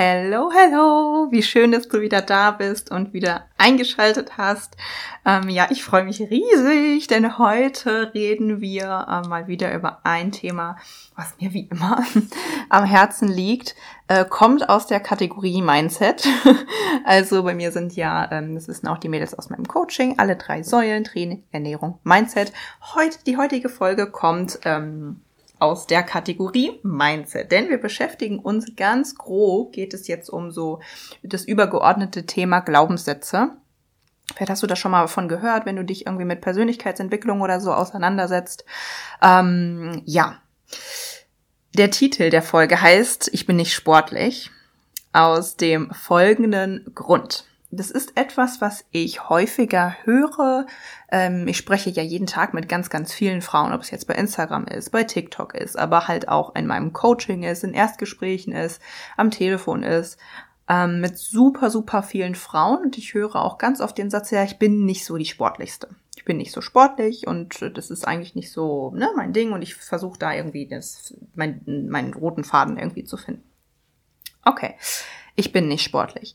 Hello, hello! Wie schön, dass du wieder da bist und wieder eingeschaltet hast. Ähm, ja, ich freue mich riesig, denn heute reden wir äh, mal wieder über ein Thema, was mir wie immer am Herzen liegt. Äh, kommt aus der Kategorie Mindset. also bei mir sind ja, ähm, das wissen auch die Mädels aus meinem Coaching, alle drei Säulen, Training, Ernährung, Mindset. Heute, die heutige Folge kommt ähm, aus der Kategorie Mindset. Denn wir beschäftigen uns ganz grob, geht es jetzt um so das übergeordnete Thema Glaubenssätze. Vielleicht hast du das schon mal davon gehört, wenn du dich irgendwie mit Persönlichkeitsentwicklung oder so auseinandersetzt. Ähm, ja. Der Titel der Folge heißt Ich bin nicht sportlich. Aus dem folgenden Grund. Das ist etwas, was ich häufiger höre. Ähm, ich spreche ja jeden Tag mit ganz, ganz vielen Frauen, ob es jetzt bei Instagram ist, bei TikTok ist, aber halt auch in meinem Coaching ist, in Erstgesprächen ist, am Telefon ist, ähm, mit super, super vielen Frauen. Und ich höre auch ganz oft den Satz, ja, ich bin nicht so die sportlichste. Ich bin nicht so sportlich und das ist eigentlich nicht so ne, mein Ding und ich versuche da irgendwie das, mein, meinen roten Faden irgendwie zu finden. Okay, ich bin nicht sportlich.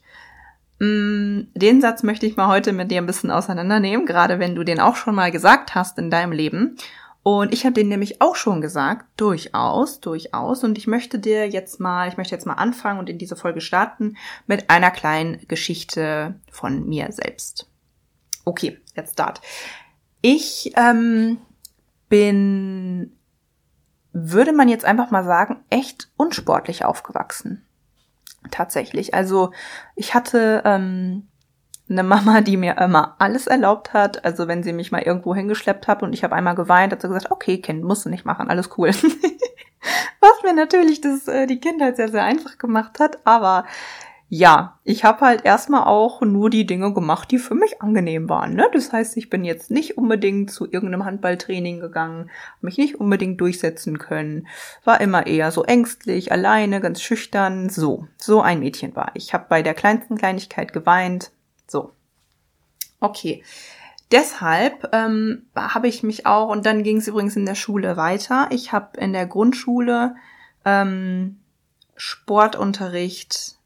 Mm, den Satz möchte ich mal heute mit dir ein bisschen auseinandernehmen, gerade wenn du den auch schon mal gesagt hast in deinem Leben. Und ich habe den nämlich auch schon gesagt, durchaus, durchaus. Und ich möchte dir jetzt mal, ich möchte jetzt mal anfangen und in diese Folge starten mit einer kleinen Geschichte von mir selbst. Okay, let's start. Ich ähm, bin, würde man jetzt einfach mal sagen, echt unsportlich aufgewachsen tatsächlich. Also ich hatte ähm, eine Mama, die mir immer alles erlaubt hat. Also wenn sie mich mal irgendwo hingeschleppt hat und ich habe einmal geweint, hat sie gesagt, okay, Kind, musst du nicht machen, alles cool. Was mir natürlich das, äh, die Kindheit sehr, sehr einfach gemacht hat. Aber ja, ich habe halt erstmal auch nur die Dinge gemacht, die für mich angenehm waren. Ne? Das heißt, ich bin jetzt nicht unbedingt zu irgendeinem Handballtraining gegangen, mich nicht unbedingt durchsetzen können, war immer eher so ängstlich, alleine, ganz schüchtern. So, so ein Mädchen war ich. Habe bei der kleinsten Kleinigkeit geweint. So. Okay. Deshalb ähm, habe ich mich auch, und dann ging es übrigens in der Schule weiter. Ich habe in der Grundschule ähm, Sportunterricht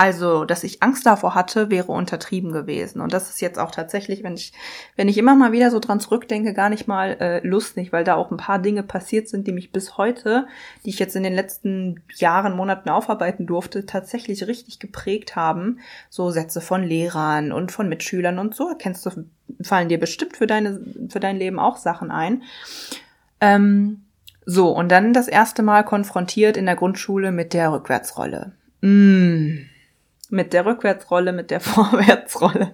also, dass ich Angst davor hatte, wäre untertrieben gewesen. Und das ist jetzt auch tatsächlich, wenn ich, wenn ich immer mal wieder so dran zurückdenke, gar nicht mal äh, lustig, weil da auch ein paar Dinge passiert sind, die mich bis heute, die ich jetzt in den letzten Jahren, Monaten aufarbeiten durfte, tatsächlich richtig geprägt haben. So Sätze von Lehrern und von Mitschülern und so. Kennst du, fallen dir bestimmt für deine, für dein Leben auch Sachen ein. Ähm, so, und dann das erste Mal konfrontiert in der Grundschule mit der Rückwärtsrolle. Mmh mit der Rückwärtsrolle, mit der Vorwärtsrolle.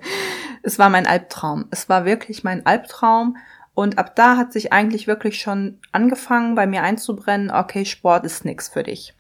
Es war mein Albtraum. Es war wirklich mein Albtraum. Und ab da hat sich eigentlich wirklich schon angefangen, bei mir einzubrennen, okay, Sport ist nix für dich.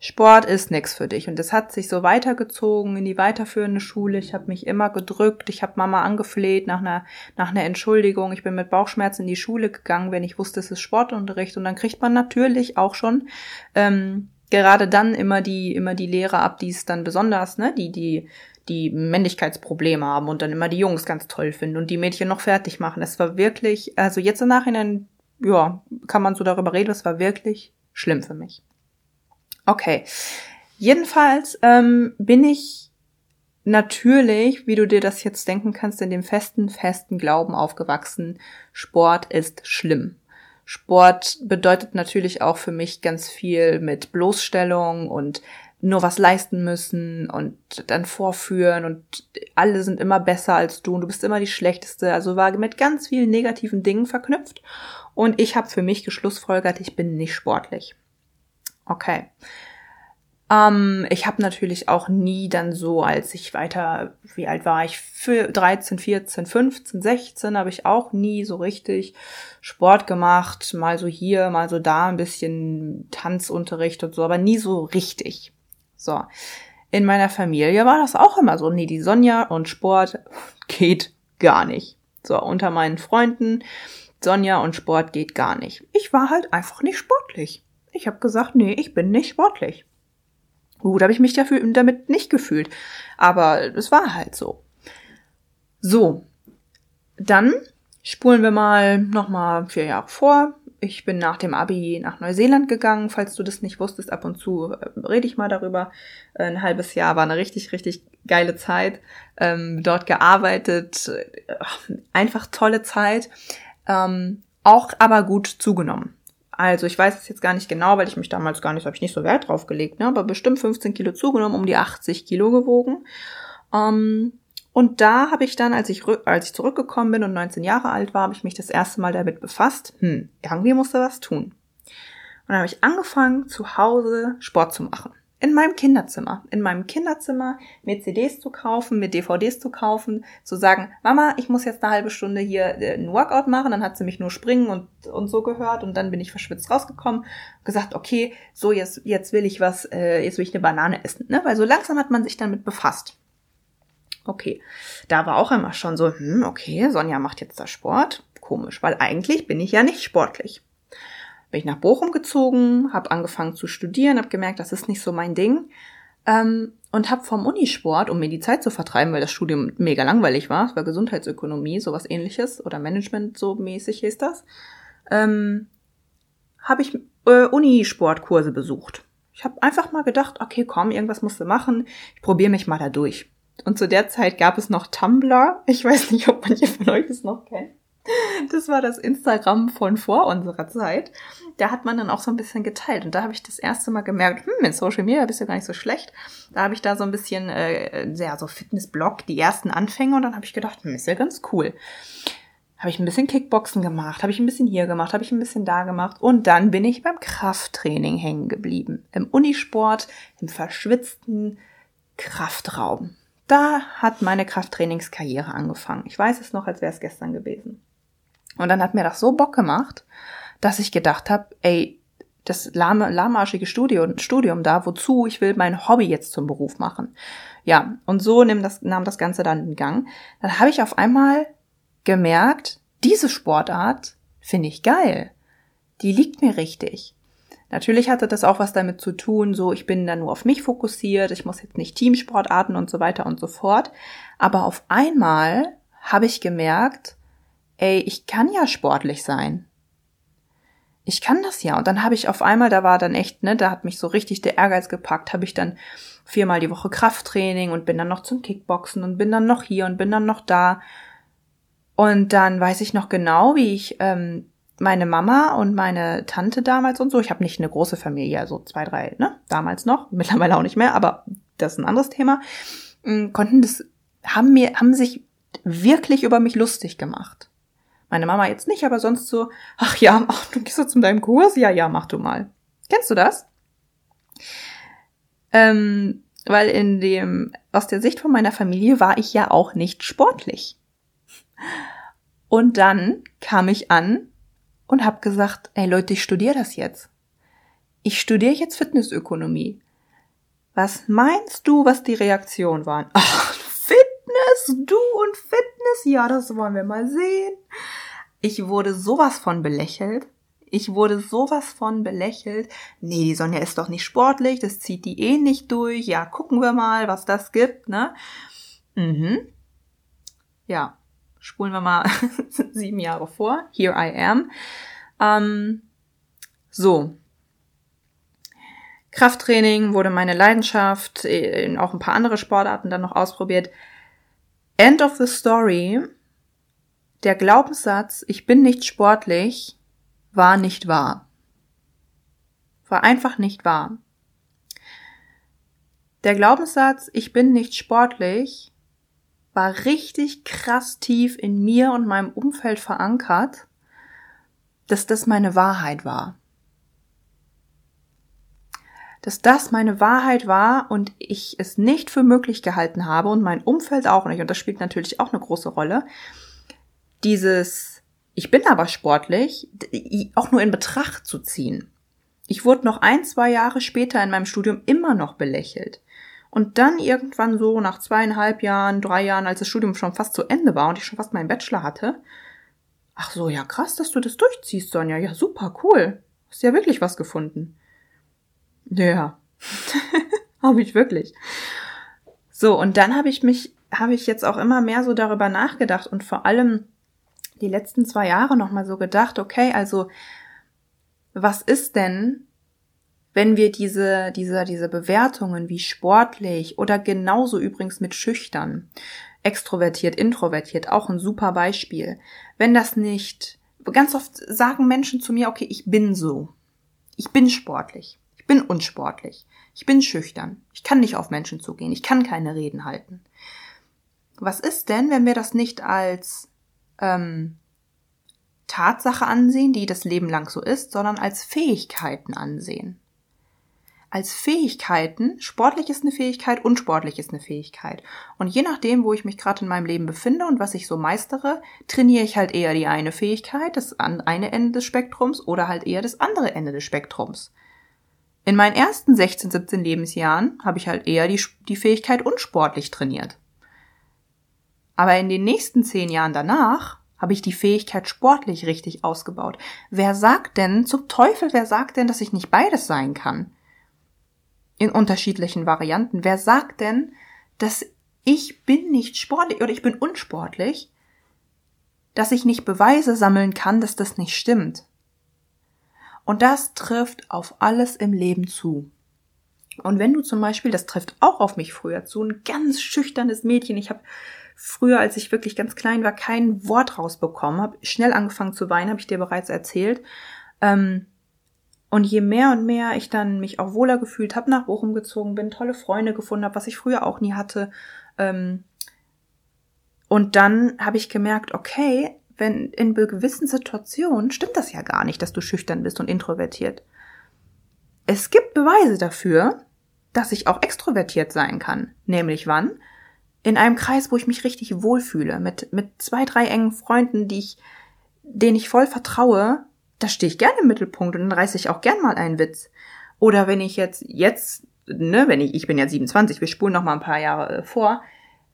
Sport ist nix für dich. Und es hat sich so weitergezogen in die weiterführende Schule. Ich habe mich immer gedrückt. Ich habe Mama angefleht nach einer, nach einer Entschuldigung. Ich bin mit Bauchschmerzen in die Schule gegangen, wenn ich wusste, es ist Sportunterricht. Und dann kriegt man natürlich auch schon ähm, gerade dann immer die, immer die Lehrer ab, die es dann besonders, ne, die, die, die Männlichkeitsprobleme haben und dann immer die Jungs ganz toll finden und die Mädchen noch fertig machen. Es war wirklich, also jetzt im Nachhinein, ja, kann man so darüber reden, es war wirklich schlimm für mich. Okay. Jedenfalls ähm, bin ich natürlich, wie du dir das jetzt denken kannst, in dem festen, festen Glauben aufgewachsen, Sport ist schlimm. Sport bedeutet natürlich auch für mich ganz viel mit Bloßstellung und nur was leisten müssen und dann vorführen und alle sind immer besser als du und du bist immer die schlechteste. Also war mit ganz vielen negativen Dingen verknüpft und ich habe für mich geschlussfolgert, ich bin nicht sportlich. Okay. Ähm, ich habe natürlich auch nie dann so, als ich weiter, wie alt war ich, für 13, 14, 15, 16, habe ich auch nie so richtig Sport gemacht. Mal so hier, mal so da, ein bisschen Tanzunterricht und so, aber nie so richtig. So. In meiner Familie war das auch immer so. Nee, die Sonja und Sport geht gar nicht. So, unter meinen Freunden, Sonja und Sport geht gar nicht. Ich war halt einfach nicht sportlich. Ich habe gesagt, nee, ich bin nicht sportlich. Gut, habe ich mich dafür damit nicht gefühlt. Aber es war halt so. So. Dann spulen wir mal nochmal vier Jahre vor. Ich bin nach dem Abi nach Neuseeland gegangen. Falls du das nicht wusstest, ab und zu äh, rede ich mal darüber. Ein halbes Jahr war eine richtig, richtig geile Zeit. Ähm, dort gearbeitet. Einfach tolle Zeit. Ähm, auch aber gut zugenommen. Also ich weiß es jetzt gar nicht genau, weil ich mich damals gar nicht, habe ich nicht so Wert drauf gelegt, ne? aber bestimmt 15 Kilo zugenommen, um die 80 Kilo gewogen. Ähm, und da habe ich dann, als ich, als ich zurückgekommen bin und 19 Jahre alt war, habe ich mich das erste Mal damit befasst, hm, irgendwie musste was tun. Und dann habe ich angefangen, zu Hause Sport zu machen in meinem Kinderzimmer, in meinem Kinderzimmer mir CDs zu kaufen, mir DVDs zu kaufen, zu sagen, Mama, ich muss jetzt eine halbe Stunde hier äh, einen Workout machen, dann hat sie mich nur springen und, und so gehört. Und dann bin ich verschwitzt rausgekommen, gesagt, okay, so jetzt, jetzt will ich was, äh, jetzt will ich eine Banane essen, ne? Weil so langsam hat man sich damit befasst. Okay, da war auch immer schon so, hm, okay, Sonja macht jetzt da Sport, komisch, weil eigentlich bin ich ja nicht sportlich bin ich nach Bochum gezogen, habe angefangen zu studieren, habe gemerkt, das ist nicht so mein Ding ähm, und habe vom Unisport, um mir die Zeit zu vertreiben, weil das Studium mega langweilig war, es war Gesundheitsökonomie, sowas ähnliches oder Management so mäßig hieß das, ähm, habe ich äh, Unisportkurse besucht. Ich habe einfach mal gedacht, okay, komm, irgendwas musst du machen, ich probiere mich mal da durch. Und zu der Zeit gab es noch Tumblr. Ich weiß nicht, ob manche von euch das noch kennt. Das war das Instagram von vor unserer Zeit. Da hat man dann auch so ein bisschen geteilt. Und da habe ich das erste Mal gemerkt, hm, in Social Media bist du gar nicht so schlecht. Da habe ich da so ein bisschen, äh, ja, so Fitnessblog, die ersten Anfänge. Und dann habe ich gedacht, hm, ist ja ganz cool. Habe ich ein bisschen Kickboxen gemacht, habe ich ein bisschen hier gemacht, habe ich ein bisschen da gemacht. Und dann bin ich beim Krafttraining hängen geblieben. Im Unisport, im verschwitzten Kraftraum. Da hat meine Krafttrainingskarriere angefangen. Ich weiß es noch, als wäre es gestern gewesen. Und dann hat mir das so Bock gemacht, dass ich gedacht habe, ey, das lahme, lahmarschige Studium, Studium da, wozu? Ich will mein Hobby jetzt zum Beruf machen. Ja, und so nahm das, nahm das Ganze dann in Gang. Dann habe ich auf einmal gemerkt, diese Sportart finde ich geil. Die liegt mir richtig. Natürlich hatte das auch was damit zu tun, so ich bin da nur auf mich fokussiert, ich muss jetzt nicht Teamsportarten und so weiter und so fort. Aber auf einmal habe ich gemerkt, ey, ich kann ja sportlich sein. Ich kann das ja. Und dann habe ich auf einmal, da war dann echt, ne, da hat mich so richtig der Ehrgeiz gepackt, habe ich dann viermal die Woche Krafttraining und bin dann noch zum Kickboxen und bin dann noch hier und bin dann noch da. Und dann weiß ich noch genau, wie ich ähm, meine Mama und meine Tante damals und so, ich habe nicht eine große Familie, also zwei, drei, ne, damals noch, mittlerweile auch nicht mehr, aber das ist ein anderes Thema, mm, konnten das, haben mir, haben sich wirklich über mich lustig gemacht. Meine Mama jetzt nicht, aber sonst so, ach ja, ach, du gehst so zu deinem Kurs? Ja, ja, mach du mal. Kennst du das? Ähm, weil in dem, aus der Sicht von meiner Familie war ich ja auch nicht sportlich. Und dann kam ich an und habe gesagt, ey Leute, ich studiere das jetzt. Ich studiere jetzt Fitnessökonomie. Was meinst du, was die Reaktionen waren? Ach, Fitness, du und Fitness, ja, das wollen wir mal sehen. Ich wurde sowas von belächelt. Ich wurde sowas von belächelt. Nee, die Sonja ist doch nicht sportlich, das zieht die eh nicht durch. Ja, gucken wir mal, was das gibt, ne? Mhm. Ja, spulen wir mal sieben Jahre vor. Here I am. Ähm, so. Krafttraining wurde meine Leidenschaft, auch ein paar andere Sportarten dann noch ausprobiert. End of the story. Der Glaubenssatz, ich bin nicht sportlich, war nicht wahr. War einfach nicht wahr. Der Glaubenssatz, ich bin nicht sportlich, war richtig krass tief in mir und meinem Umfeld verankert, dass das meine Wahrheit war. Dass das meine Wahrheit war und ich es nicht für möglich gehalten habe und mein Umfeld auch nicht, und das spielt natürlich auch eine große Rolle, dieses, ich bin aber sportlich, auch nur in Betracht zu ziehen. Ich wurde noch ein, zwei Jahre später in meinem Studium immer noch belächelt. Und dann irgendwann so nach zweieinhalb Jahren, drei Jahren, als das Studium schon fast zu Ende war und ich schon fast meinen Bachelor hatte, ach so, ja krass, dass du das durchziehst, Sonja. Ja, super, cool. Hast ja wirklich was gefunden. Ja, habe ich wirklich. So, und dann habe ich mich, habe ich jetzt auch immer mehr so darüber nachgedacht und vor allem die letzten zwei Jahre nochmal so gedacht, okay, also was ist denn, wenn wir diese, diese, diese Bewertungen wie sportlich oder genauso übrigens mit schüchtern, extrovertiert, introvertiert, auch ein super Beispiel. Wenn das nicht, ganz oft sagen Menschen zu mir, okay, ich bin so. Ich bin sportlich. Ich bin unsportlich. Ich bin schüchtern. Ich kann nicht auf Menschen zugehen. Ich kann keine Reden halten. Was ist denn, wenn wir das nicht als ähm, Tatsache ansehen, die das Leben lang so ist, sondern als Fähigkeiten ansehen. Als Fähigkeiten, sportlich ist eine Fähigkeit, unsportlich ist eine Fähigkeit. Und je nachdem, wo ich mich gerade in meinem Leben befinde und was ich so meistere, trainiere ich halt eher die eine Fähigkeit, das eine Ende des Spektrums oder halt eher das andere Ende des Spektrums. In meinen ersten 16, 17 Lebensjahren habe ich halt eher die, die Fähigkeit unsportlich trainiert. Aber in den nächsten zehn Jahren danach habe ich die Fähigkeit sportlich richtig ausgebaut. Wer sagt denn, zum Teufel, wer sagt denn, dass ich nicht beides sein kann? In unterschiedlichen Varianten. Wer sagt denn, dass ich bin nicht sportlich oder ich bin unsportlich, dass ich nicht Beweise sammeln kann, dass das nicht stimmt? Und das trifft auf alles im Leben zu. Und wenn du zum Beispiel, das trifft auch auf mich früher zu, ein ganz schüchternes Mädchen, ich habe früher, als ich wirklich ganz klein war, kein Wort rausbekommen, habe schnell angefangen zu weinen, habe ich dir bereits erzählt. Ähm, und je mehr und mehr ich dann mich auch wohler gefühlt habe, nach Bochum gezogen bin, tolle Freunde gefunden habe, was ich früher auch nie hatte. Ähm, und dann habe ich gemerkt, okay, wenn in gewissen Situationen stimmt das ja gar nicht, dass du schüchtern bist und introvertiert. Es gibt Beweise dafür, dass ich auch extrovertiert sein kann. Nämlich wann? In einem Kreis, wo ich mich richtig wohlfühle, mit, mit zwei, drei engen Freunden, die ich, denen ich voll vertraue, da stehe ich gerne im Mittelpunkt und dann reiße ich auch gern mal einen Witz. Oder wenn ich jetzt, jetzt, ne, wenn ich, ich bin ja 27, wir spulen noch mal ein paar Jahre äh, vor,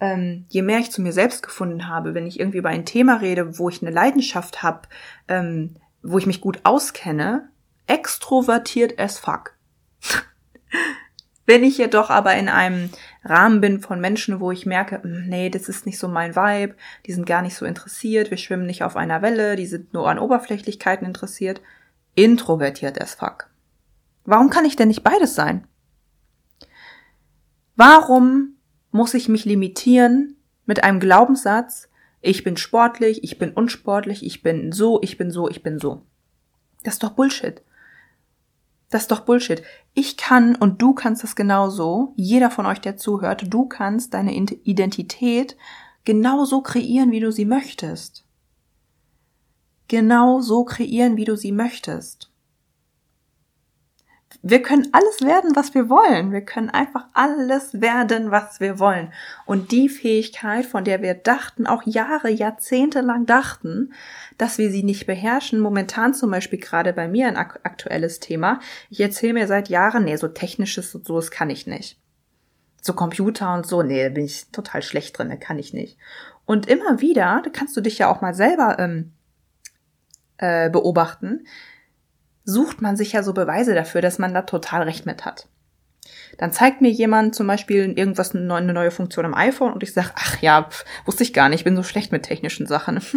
ähm, je mehr ich zu mir selbst gefunden habe, wenn ich irgendwie über ein Thema rede, wo ich eine Leidenschaft habe, ähm, wo ich mich gut auskenne, extrovertiert as fuck. Wenn ich jedoch aber in einem Rahmen bin von Menschen, wo ich merke, hm, nee, das ist nicht so mein Vibe, die sind gar nicht so interessiert, wir schwimmen nicht auf einer Welle, die sind nur an Oberflächlichkeiten interessiert, introvertiert as fuck. Warum kann ich denn nicht beides sein? Warum muss ich mich limitieren mit einem Glaubenssatz, ich bin sportlich, ich bin unsportlich, ich bin so, ich bin so, ich bin so. Das ist doch Bullshit. Das ist doch Bullshit. Ich kann und du kannst das genauso, jeder von euch, der zuhört, du kannst deine Identität genauso kreieren, wie du sie möchtest. Genau so kreieren, wie du sie möchtest. Wir können alles werden, was wir wollen. Wir können einfach alles werden, was wir wollen. Und die Fähigkeit, von der wir dachten, auch Jahre, Jahrzehnte lang dachten, dass wir sie nicht beherrschen, momentan zum Beispiel gerade bei mir ein aktuelles Thema. Ich erzähle mir seit Jahren, nee, so technisches und so, das kann ich nicht. So Computer und so, nee, da bin ich total schlecht drin, da kann ich nicht. Und immer wieder, da kannst du dich ja auch mal selber ähm, äh, beobachten, sucht man sich ja so Beweise dafür, dass man da total recht mit hat. Dann zeigt mir jemand zum Beispiel irgendwas, eine neue Funktion am iPhone und ich sage, ach ja, pf, wusste ich gar nicht, ich bin so schlecht mit technischen Sachen.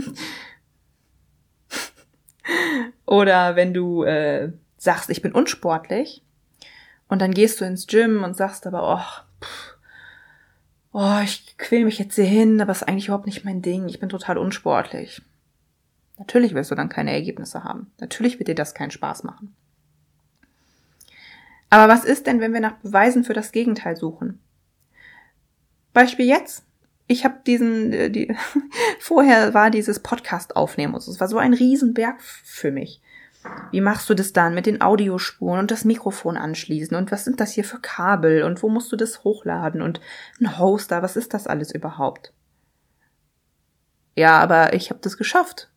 Oder wenn du äh, sagst, ich bin unsportlich und dann gehst du ins Gym und sagst aber, oh, oh ich quäl mich jetzt hier hin, aber es ist eigentlich überhaupt nicht mein Ding, ich bin total unsportlich. Natürlich wirst du dann keine Ergebnisse haben. Natürlich wird dir das keinen Spaß machen. Aber was ist denn, wenn wir nach Beweisen für das Gegenteil suchen? Beispiel jetzt. Ich habe diesen, äh, die, vorher war dieses Podcast aufnehmen und. Es war so ein Riesenberg für mich. Wie machst du das dann mit den Audiospuren und das Mikrofon anschließen und was sind das hier für Kabel und wo musst du das hochladen und ein Hoster, was ist das alles überhaupt? Ja, aber ich habe das geschafft.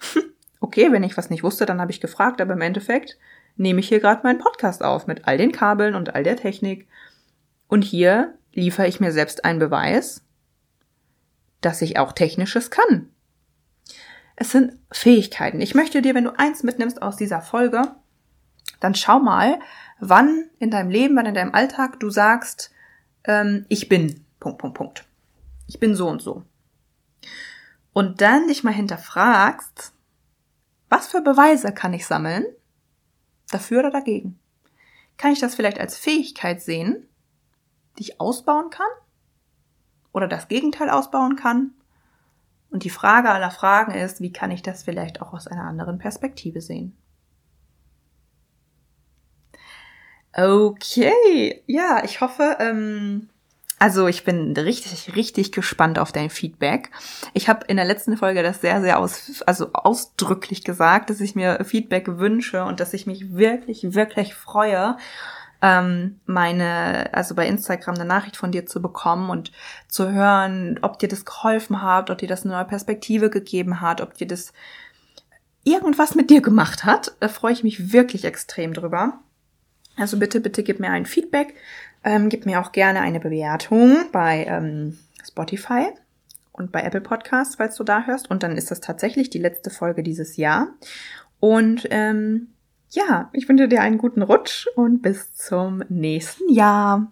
okay, wenn ich was nicht wusste, dann habe ich gefragt, aber im Endeffekt, nehme ich hier gerade meinen Podcast auf mit all den Kabeln und all der Technik. Und hier liefere ich mir selbst einen Beweis, dass ich auch Technisches kann. Es sind Fähigkeiten. Ich möchte dir, wenn du eins mitnimmst aus dieser Folge, dann schau mal, wann in deinem Leben, wann in deinem Alltag du sagst, ähm, ich bin, Punkt, Punkt, Punkt. Ich bin so und so. Und dann dich mal hinterfragst, was für Beweise kann ich sammeln? Dafür oder dagegen? Kann ich das vielleicht als Fähigkeit sehen, die ich ausbauen kann? Oder das Gegenteil ausbauen kann? Und die Frage aller Fragen ist, wie kann ich das vielleicht auch aus einer anderen Perspektive sehen? Okay, ja, ich hoffe, ähm, also ich bin richtig, richtig gespannt auf dein Feedback. Ich habe in der letzten Folge das sehr, sehr aus, also ausdrücklich gesagt, dass ich mir Feedback wünsche und dass ich mich wirklich, wirklich freue, ähm, meine, also bei Instagram eine Nachricht von dir zu bekommen und zu hören, ob dir das geholfen hat, ob dir das eine neue Perspektive gegeben hat, ob dir das irgendwas mit dir gemacht hat. Da freue ich mich wirklich extrem drüber. Also bitte, bitte gib mir ein Feedback. Ähm, gib mir auch gerne eine Bewertung bei ähm, Spotify und bei Apple Podcasts, falls du da hörst. Und dann ist das tatsächlich die letzte Folge dieses Jahr. Und ähm, ja, ich wünsche dir einen guten Rutsch und bis zum nächsten Jahr.